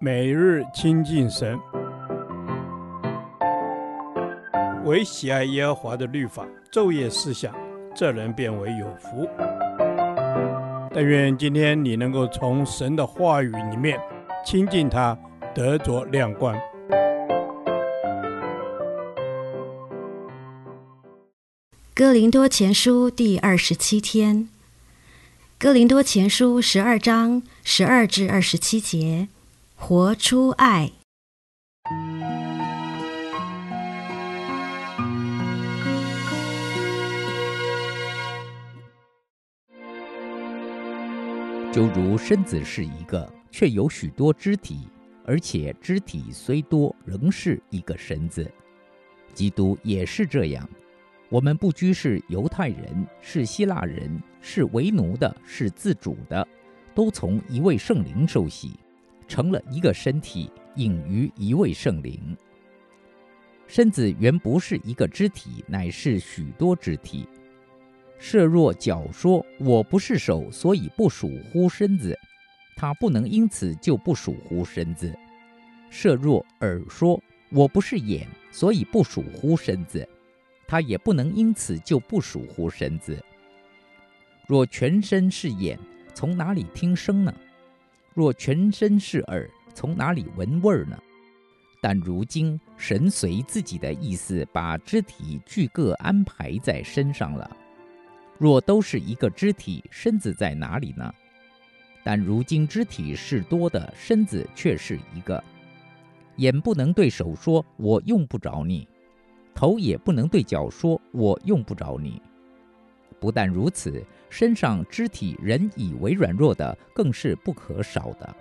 每日亲近神，唯喜爱耶和华的律法，昼夜思想，这人便为有福。但愿今天你能够从神的话语里面亲近他，得着亮光。哥林多前书第二十七天，哥林多前书十二章十二至二十七节。活出爱。就如身子是一个，却有许多肢体，而且肢体虽多，仍是一个身子。基督也是这样。我们不拘是犹太人，是希腊人，是为奴的，是自主的，都从一位圣灵受洗。成了一个身体，隐于一位圣灵。身子原不是一个肢体，乃是许多肢体。设若脚说：“我不是手，所以不属乎身子”，他不能因此就不属乎身子；设若耳说：“我不是眼，所以不属乎身子”，他也不能因此就不属乎身子。若全身是眼，从哪里听声呢？若全身是耳，从哪里闻味儿呢？但如今神随自己的意思，把肢体俱各安排在身上了。若都是一个肢体，身子在哪里呢？但如今肢体是多的，身子却是一个。眼不能对手说“我用不着你”，头也不能对脚说“我用不着你”。不但如此，身上肢体人以为软弱的，更是不可少的。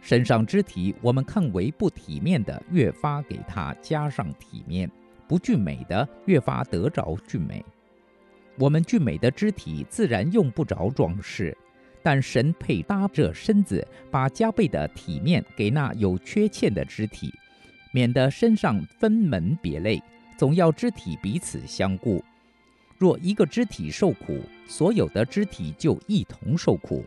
身上肢体我们看为不体面的，越发给它加上体面；不俊美的，越发得着俊美。我们俊美的肢体自然用不着装饰，但神配搭这身子，把加倍的体面给那有缺陷的肢体，免得身上分门别类，总要肢体彼此相顾。若一个肢体受苦，所有的肢体就一同受苦；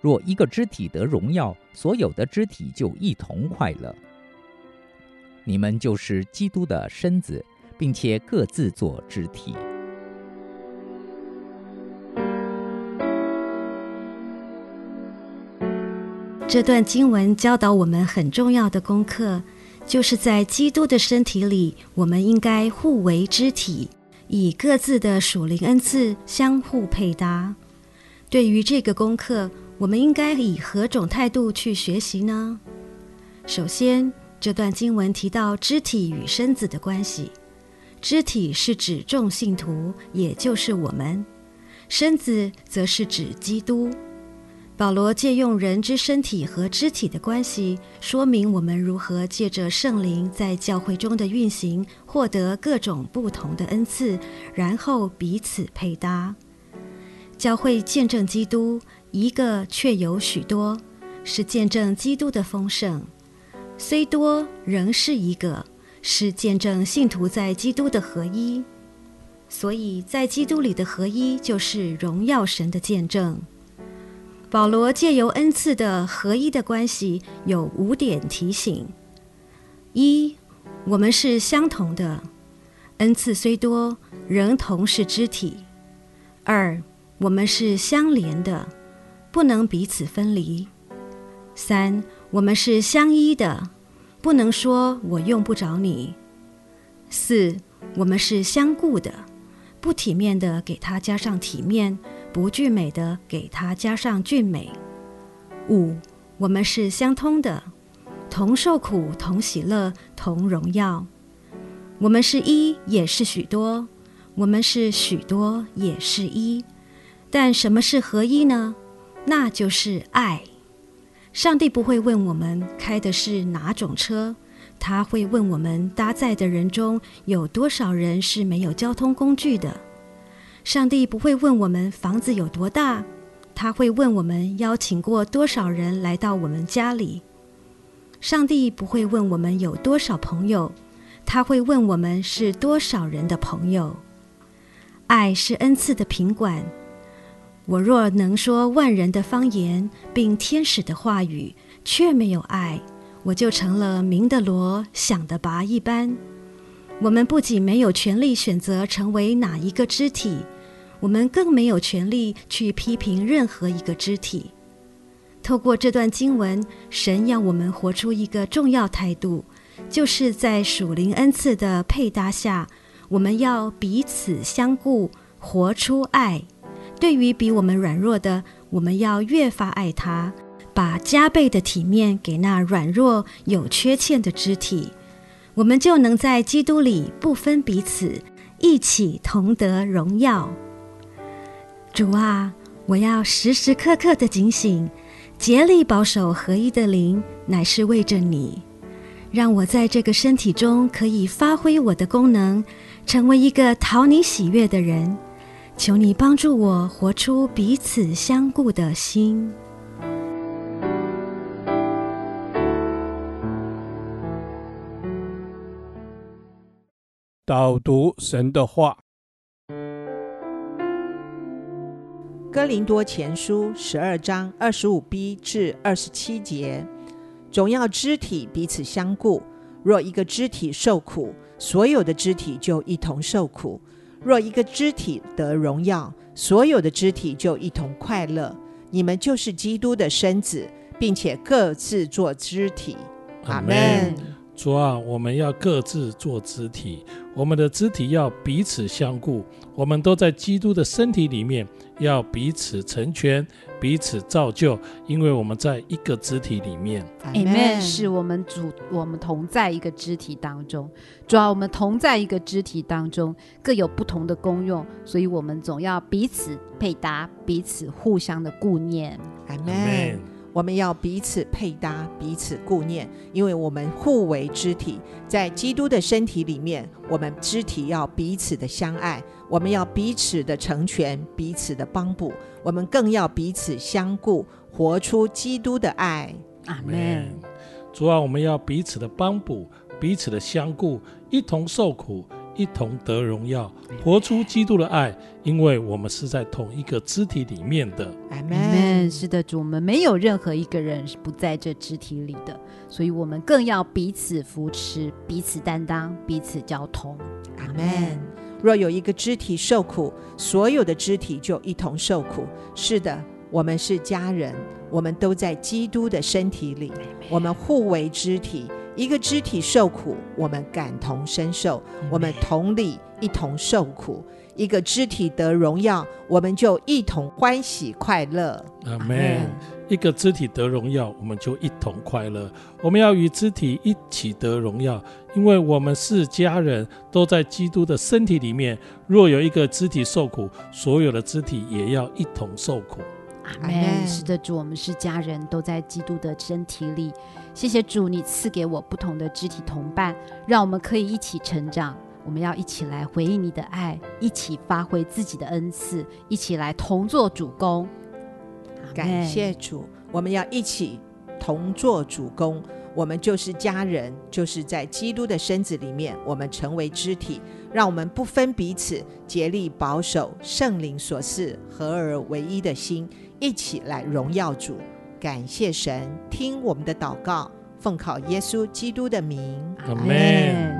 若一个肢体得荣耀，所有的肢体就一同快乐。你们就是基督的身子，并且各自做肢体。这段经文教导我们很重要的功课，就是在基督的身体里，我们应该互为肢体。以各自的属灵恩赐相互配搭。对于这个功课，我们应该以何种态度去学习呢？首先，这段经文提到肢体与身子的关系。肢体是指众信徒，也就是我们；身子则是指基督。保罗借用人之身体和肢体的关系，说明我们如何借着圣灵在教会中的运行，获得各种不同的恩赐，然后彼此配搭。教会见证基督，一个却有许多，是见证基督的丰盛；虽多，仍是一个，是见证信徒在基督的合一。所以在基督里的合一，就是荣耀神的见证。保罗借由恩赐的合一的关系，有五点提醒：一，我们是相同的，恩赐虽多，仍同是肢体；二，我们是相连的，不能彼此分离；三，我们是相依的，不能说我用不着你；四，我们是相顾的，不体面的给他加上体面。不俊美的，给他加上俊美。五，我们是相通的，同受苦，同喜乐，同荣耀。我们是一，也是许多；我们是许多，也是一。但什么是合一呢？那就是爱。上帝不会问我们开的是哪种车，他会问我们搭载的人中有多少人是没有交通工具的。上帝不会问我们房子有多大，他会问我们邀请过多少人来到我们家里。上帝不会问我们有多少朋友，他会问我们是多少人的朋友。爱是恩赐的品管。我若能说万人的方言，并天使的话语，却没有爱，我就成了鸣的锣，响的拔一般。我们不仅没有权利选择成为哪一个肢体，我们更没有权利去批评任何一个肢体。透过这段经文，神要我们活出一个重要态度，就是在属灵恩赐的配搭下，我们要彼此相顾，活出爱。对于比我们软弱的，我们要越发爱他，把加倍的体面给那软弱有缺陷的肢体。我们就能在基督里不分彼此，一起同得荣耀。主啊，我要时时刻刻的警醒，竭力保守合一的灵，乃是为着你，让我在这个身体中可以发挥我的功能，成为一个讨你喜悦的人。求你帮助我活出彼此相顾的心。导读神的话，《哥林多前书》十二章二十五 b 至二十七节，总要肢体彼此相顾。若一个肢体受苦，所有的肢体就一同受苦；若一个肢体得荣耀，所有的肢体就一同快乐。你们就是基督的身子，并且各自做肢体。阿门。主啊，我们要各自做肢体，我们的肢体要彼此相顾。我们都在基督的身体里面，要彼此成全、彼此造就，因为我们在一个肢体里面。Amen。是我们主，我们同在一个肢体当中。主要，我们同在一个肢体当中，各有不同的功用，所以我们总要彼此配搭，彼此互相的顾念。Amen。我们要彼此配搭，彼此顾念，因为我们互为肢体，在基督的身体里面，我们肢体要彼此的相爱，我们要彼此的成全，彼此的帮补，我们更要彼此相顾，活出基督的爱。阿门。主啊，我们要彼此的帮补，彼此的相顾，一同受苦。一同得荣耀，活出基督的爱，因为我们是在同一个肢体里面的。阿门。是的，主，我们没有任何一个人是不在这肢体里的，所以我们更要彼此扶持、彼此担当、彼此交通。阿门。若有一个肢体受苦，所有的肢体就一同受苦。是的，我们是家人，我们都在基督的身体里，我们互为肢体。一个肢体受苦，我们感同身受，我们同理一同受苦；一个肢体得荣耀，我们就一同欢喜快乐。阿门。一个肢体得荣耀，我们就一同快乐。我们要与肢体一起得荣耀，因为我们是家人，都在基督的身体里面。若有一个肢体受苦，所有的肢体也要一同受苦。阿门。是的，主，我们是家人，都在基督的身体里。谢谢主，你赐给我不同的肢体同伴，让我们可以一起成长。我们要一起来回应你的爱，一起发挥自己的恩赐，一起来同做主公。感谢主，我们要一起同做主公。我们就是家人，就是在基督的身子里面，我们成为肢体。让我们不分彼此，竭力保守圣灵所赐合而为一的心，一起来荣耀主。感谢神，听我们的祷告，奉靠耶稣基督的名，阿门。